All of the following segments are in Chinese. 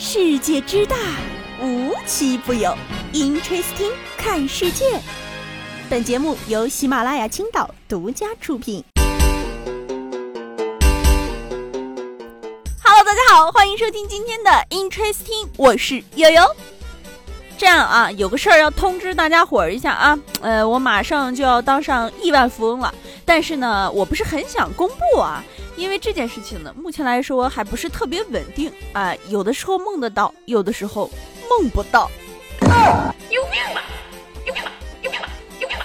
世界之大，无奇不有。Interesting，看世界。本节目由喜马拉雅青岛独家出品。Hello，大家好，欢迎收听今天的 Interesting，我是悠悠。这样啊，有个事儿要通知大家伙儿一下啊，呃，我马上就要当上亿万富翁了，但是呢，我不是很想公布啊。因为这件事情呢，目前来说还不是特别稳定啊，有的时候梦得到，有的时候梦不到。有病吧？有病吧？有病吧？有病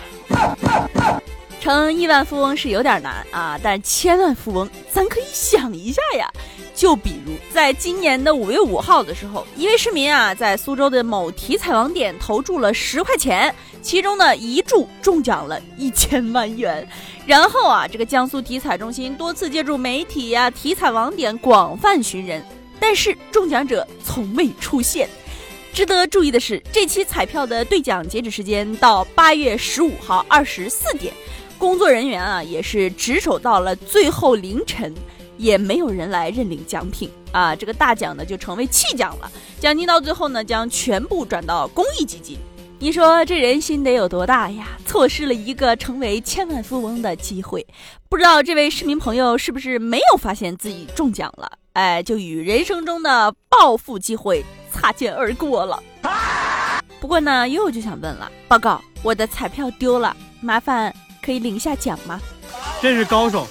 吧？成亿万富翁是有点难啊，但千万富翁咱可以想一下呀。就比如在今年的五月五号的时候，一位市民啊，在苏州的某体彩网点投注了十块钱。其中呢，一注中奖了一千万元，然后啊，这个江苏体彩中心多次借助媒体呀、体彩网点广泛寻人，但是中奖者从未出现。值得注意的是，这期彩票的兑奖截止时间到八月十五号二十四点，工作人员啊也是值守到了最后凌晨，也没有人来认领奖品啊，这个大奖呢就成为弃奖了，奖金到最后呢将全部转到公益基金。你说这人心得有多大呀？错失了一个成为千万富翁的机会。不知道这位市民朋友是不是没有发现自己中奖了？哎，就与人生中的暴富机会擦肩而过了。不过呢，又就想问了：报告，我的彩票丢了，麻烦可以领一下奖吗？真是高手，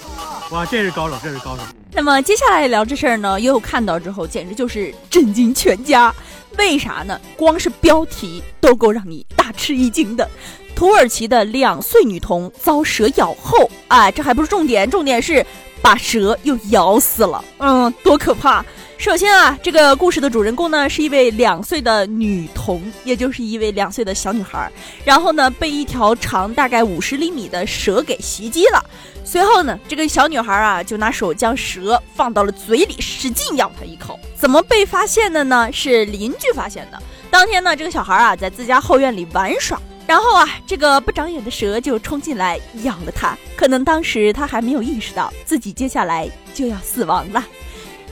哇，这是高手，这是高手。那么接下来聊这事儿呢，悠悠看到之后简直就是震惊全家。为啥呢？光是标题都够让你大吃一惊的。土耳其的两岁女童遭蛇咬后，哎，这还不是重点，重点是把蛇又咬死了。嗯，多可怕！首先啊，这个故事的主人公呢是一位两岁的女童，也就是一位两岁的小女孩。然后呢，被一条长大概五十厘米的蛇给袭击了。随后呢，这个小女孩啊就拿手将蛇放到了嘴里，使劲咬它一口。怎么被发现的呢？是邻居发现的。当天呢，这个小孩啊在自家后院里玩耍，然后啊，这个不长眼的蛇就冲进来咬了他。可能当时他还没有意识到自己接下来就要死亡了。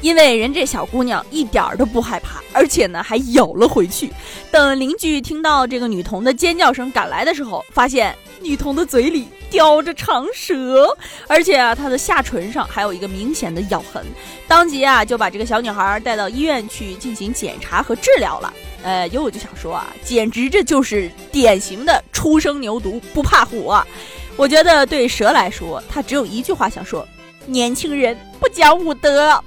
因为人这小姑娘一点儿都不害怕，而且呢还咬了回去。等邻居听到这个女童的尖叫声赶来的时候，发现女童的嘴里叼着长蛇，而且啊她的下唇上还有一个明显的咬痕。当即啊就把这个小女孩带到医院去进行检查和治疗了。呃，有我就想说啊，简直这就是典型的初生牛犊不怕虎啊！我觉得对蛇来说，它只有一句话想说：年轻人不讲武德。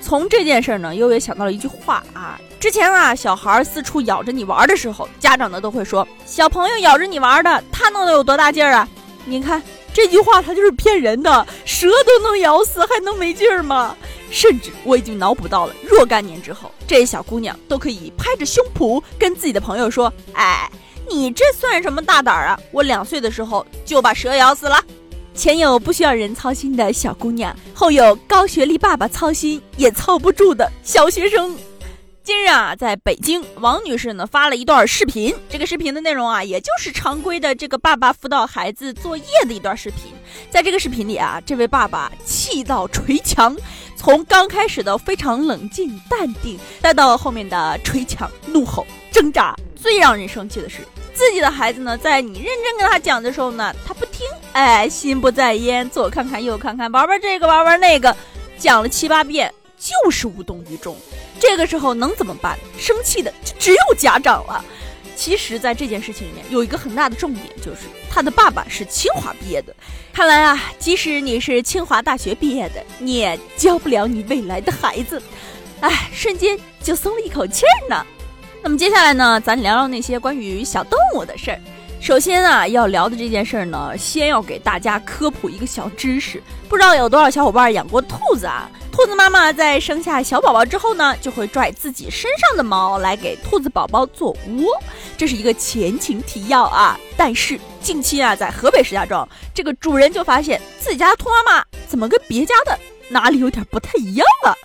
从这件事呢，悠悠想到了一句话啊。之前啊，小孩四处咬着你玩的时候，家长呢都会说：“小朋友咬着你玩的，他能有多大劲儿啊？”你看这句话，他就是骗人的。蛇都能咬死，还能没劲儿吗？甚至我已经脑补到了若干年之后，这小姑娘都可以拍着胸脯跟自己的朋友说：“哎，你这算什么大胆啊？我两岁的时候就把蛇咬死了。”前有不需要人操心的小姑娘，后有高学历爸爸操心也操不住的小学生。今日啊，在北京，王女士呢发了一段视频，这个视频的内容啊，也就是常规的这个爸爸辅导孩子作业的一段视频。在这个视频里啊，这位爸爸气到捶墙，从刚开始的非常冷静淡定，再到后面的捶墙怒吼挣扎，最让人生气的是。自己的孩子呢，在你认真跟他讲的时候呢，他不听，哎，心不在焉，左看看右看看，玩玩这个玩玩那个，讲了七八遍就是无动于衷。这个时候能怎么办？生气的就只有家长了。其实，在这件事情里面有一个很大的重点，就是他的爸爸是清华毕业的。看来啊，即使你是清华大学毕业的，你也教不了你未来的孩子。哎，瞬间就松了一口气儿呢。那么接下来呢，咱聊聊那些关于小动物的事儿。首先啊，要聊的这件事儿呢，先要给大家科普一个小知识。不知道有多少小伙伴养过兔子啊？兔子妈妈在生下小宝宝之后呢，就会拽自己身上的毛来给兔子宝宝做窝，这是一个前情提要啊。但是近期啊，在河北石家庄，这个主人就发现自己家兔妈妈怎么跟别家的哪里有点不太一样了。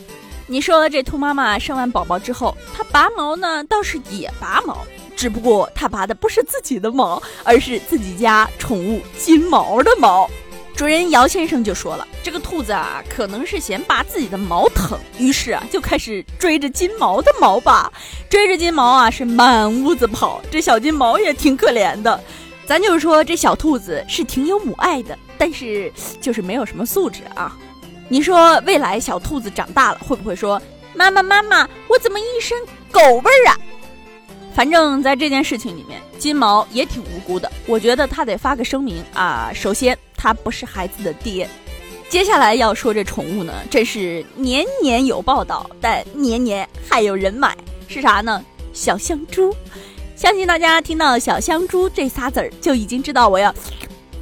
你说这兔妈妈生完宝宝之后，它拔毛呢，倒是也拔毛，只不过它拔的不是自己的毛，而是自己家宠物金毛的毛。主人姚先生就说了，这个兔子啊，可能是嫌拔自己的毛疼，于是啊，就开始追着金毛的毛拔，追着金毛啊，是满屋子跑。这小金毛也挺可怜的，咱就是说，这小兔子是挺有母爱的，但是就是没有什么素质啊。你说未来小兔子长大了，会不会说妈妈妈妈，我怎么一身狗味儿啊？反正，在这件事情里面，金毛也挺无辜的。我觉得他得发个声明啊。首先，他不是孩子的爹。接下来要说这宠物呢，真是年年有报道，但年年还有人买，是啥呢？小香猪。相信大家听到“小香猪”这仨字儿，就已经知道我要，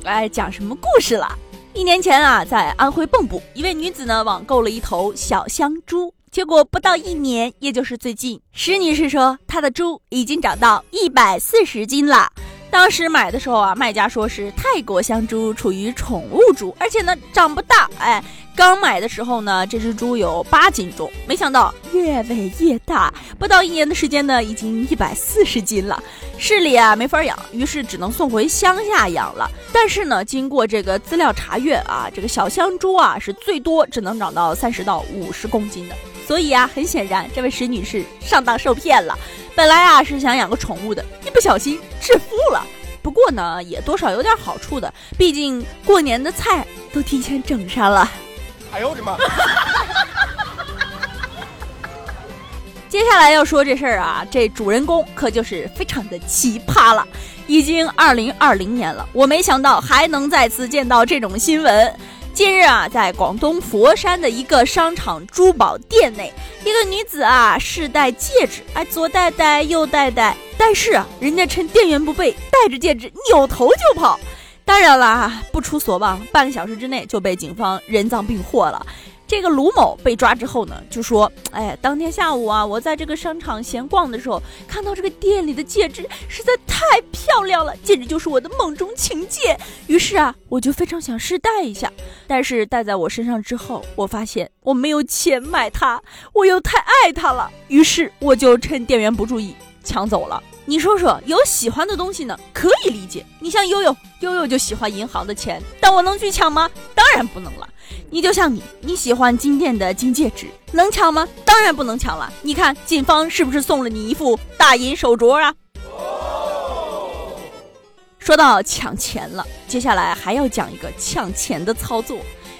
哎，讲什么故事了。一年前啊，在安徽蚌埠，一位女子呢网购了一头小香猪。结果不到一年，也就是最近，石女士说她的猪已经长到一百四十斤了。当时买的时候啊，卖家说是泰国香猪，处于宠物猪，而且呢长不大。哎，刚买的时候呢，这只猪有八斤重，没想到越喂越大，不到一年的时间呢，已经一百四十斤了。市里啊没法养，于是只能送回乡下养了。但是呢，经过这个资料查阅啊，这个小香猪啊是最多只能长到三十到五十公斤的。所以啊，很显然，这位石女士上当受骗了。本来啊是想养个宠物的，一不小心致富了。不过呢，也多少有点好处的，毕竟过年的菜都提前整上了。哎呦我的妈！接下来要说这事儿啊，这主人公可就是非常的奇葩了。已经二零二零年了，我没想到还能再次见到这种新闻。近日啊，在广东佛山的一个商场珠宝店内，一个女子啊试戴戒指，哎，左戴戴，右戴戴，但是啊，人家趁店员不备，戴着戒指扭头就跑。当然了啊，不出所望，半个小时之内就被警方人赃并获了。这个卢某被抓之后呢，就说：“哎，当天下午啊，我在这个商场闲逛的时候，看到这个店里的戒指实在太漂亮了，简直就是我的梦中情戒。于是啊，我就非常想试戴一下。但是戴在我身上之后，我发现我没有钱买它，我又太爱它了。于是我就趁店员不注意抢走了。你说说，有喜欢的东西呢，可以理解。你像悠悠，悠悠就喜欢银行的钱，但我能去抢吗？当然不能了。”你就像你，你喜欢金店的金戒指，能抢吗？当然不能抢了。你看，警方是不是送了你一副大银手镯啊？说到抢钱了，接下来还要讲一个抢钱的操作，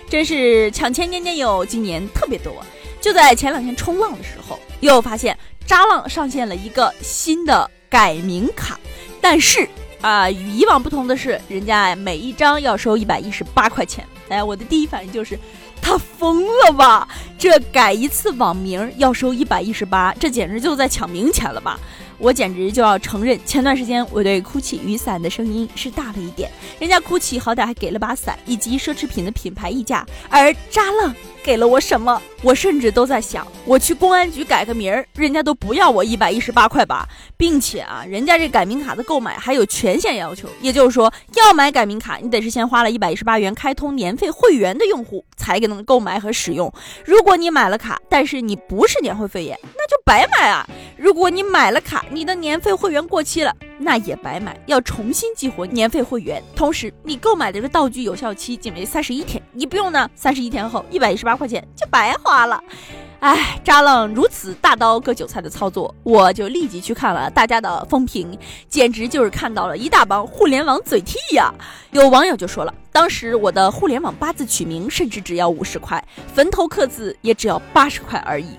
真是抢钱年年有，今年特别多。就在前两天冲浪的时候，又发现沙浪上线了一个新的改名卡，但是啊，与以往不同的是，人家每一张要收一百一十八块钱。哎，我的第一反应就是，他疯了吧？这改一次网名要收一百一十八，这简直就在抢名钱了吧？我简直就要承认，前段时间我对 GUCCI 雨伞的声音是大了一点，人家 GUCCI 好歹还给了把伞以及奢侈品的品牌溢价，而渣浪。给了我什么？我甚至都在想，我去公安局改个名儿，人家都不要我一百一十八块吧，并且啊，人家这改名卡的购买还有权限要求，也就是说，要买改名卡，你得是先花了一百一十八元开通年费会员的用户才给能购买和使用。如果你买了卡，但是你不是年会会员，那就白买啊。如果你买了卡，你的年费会员过期了。那也白买，要重新激活年费会员。同时，你购买的这个道具有效期仅为三十一天，你不用呢，三十一天后一百一十八块钱就白花了。哎，渣浪如此大刀割韭菜的操作，我就立即去看了大家的风评，简直就是看到了一大帮互联网嘴替呀。有网友就说了，当时我的互联网八字取名甚至只要五十块，坟头刻字也只要八十块而已。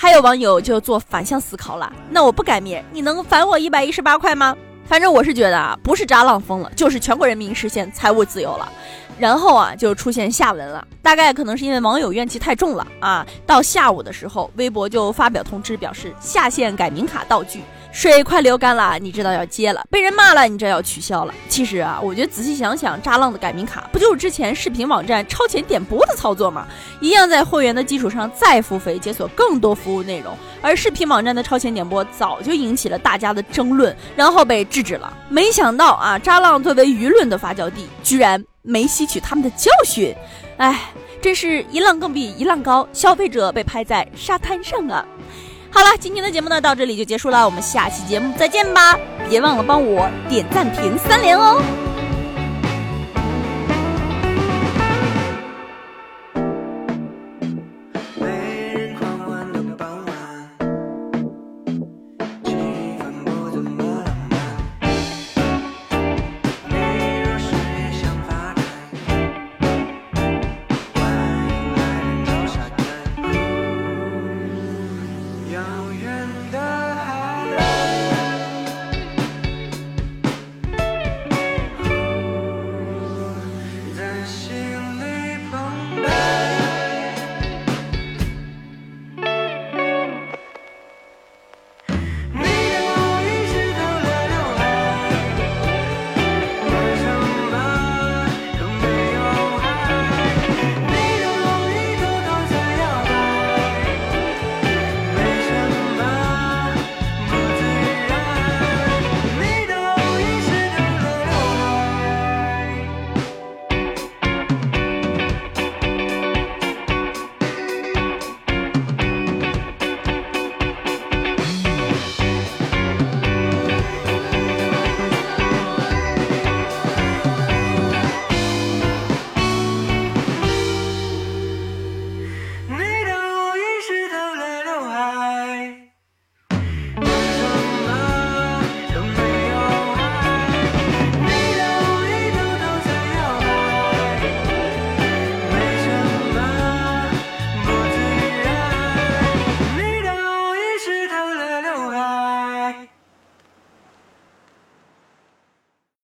还有网友就做反向思考了，那我不改名，你能返我一百一十八块吗？反正我是觉得啊，不是扎浪疯了，就是全国人民实现财务自由了。然后啊，就出现下文了，大概可能是因为网友怨气太重了啊。到下午的时候，微博就发表通知，表示下线改名卡道具。水快流干了，你知道要接了；被人骂了，你知道要取消了。其实啊，我觉得仔细想想，渣浪的改名卡不就是之前视频网站超前点播的操作吗？一样在会员的基础上再付费解锁更多服务内容。而视频网站的超前点播早就引起了大家的争论，然后被制止了。没想到啊，渣浪作为舆论的发酵地，居然没吸取他们的教训。哎，真是一浪更比一浪高，消费者被拍在沙滩上啊！好了，今天的节目呢到这里就结束了，我们下期节目再见吧！别忘了帮我点赞评三连哦。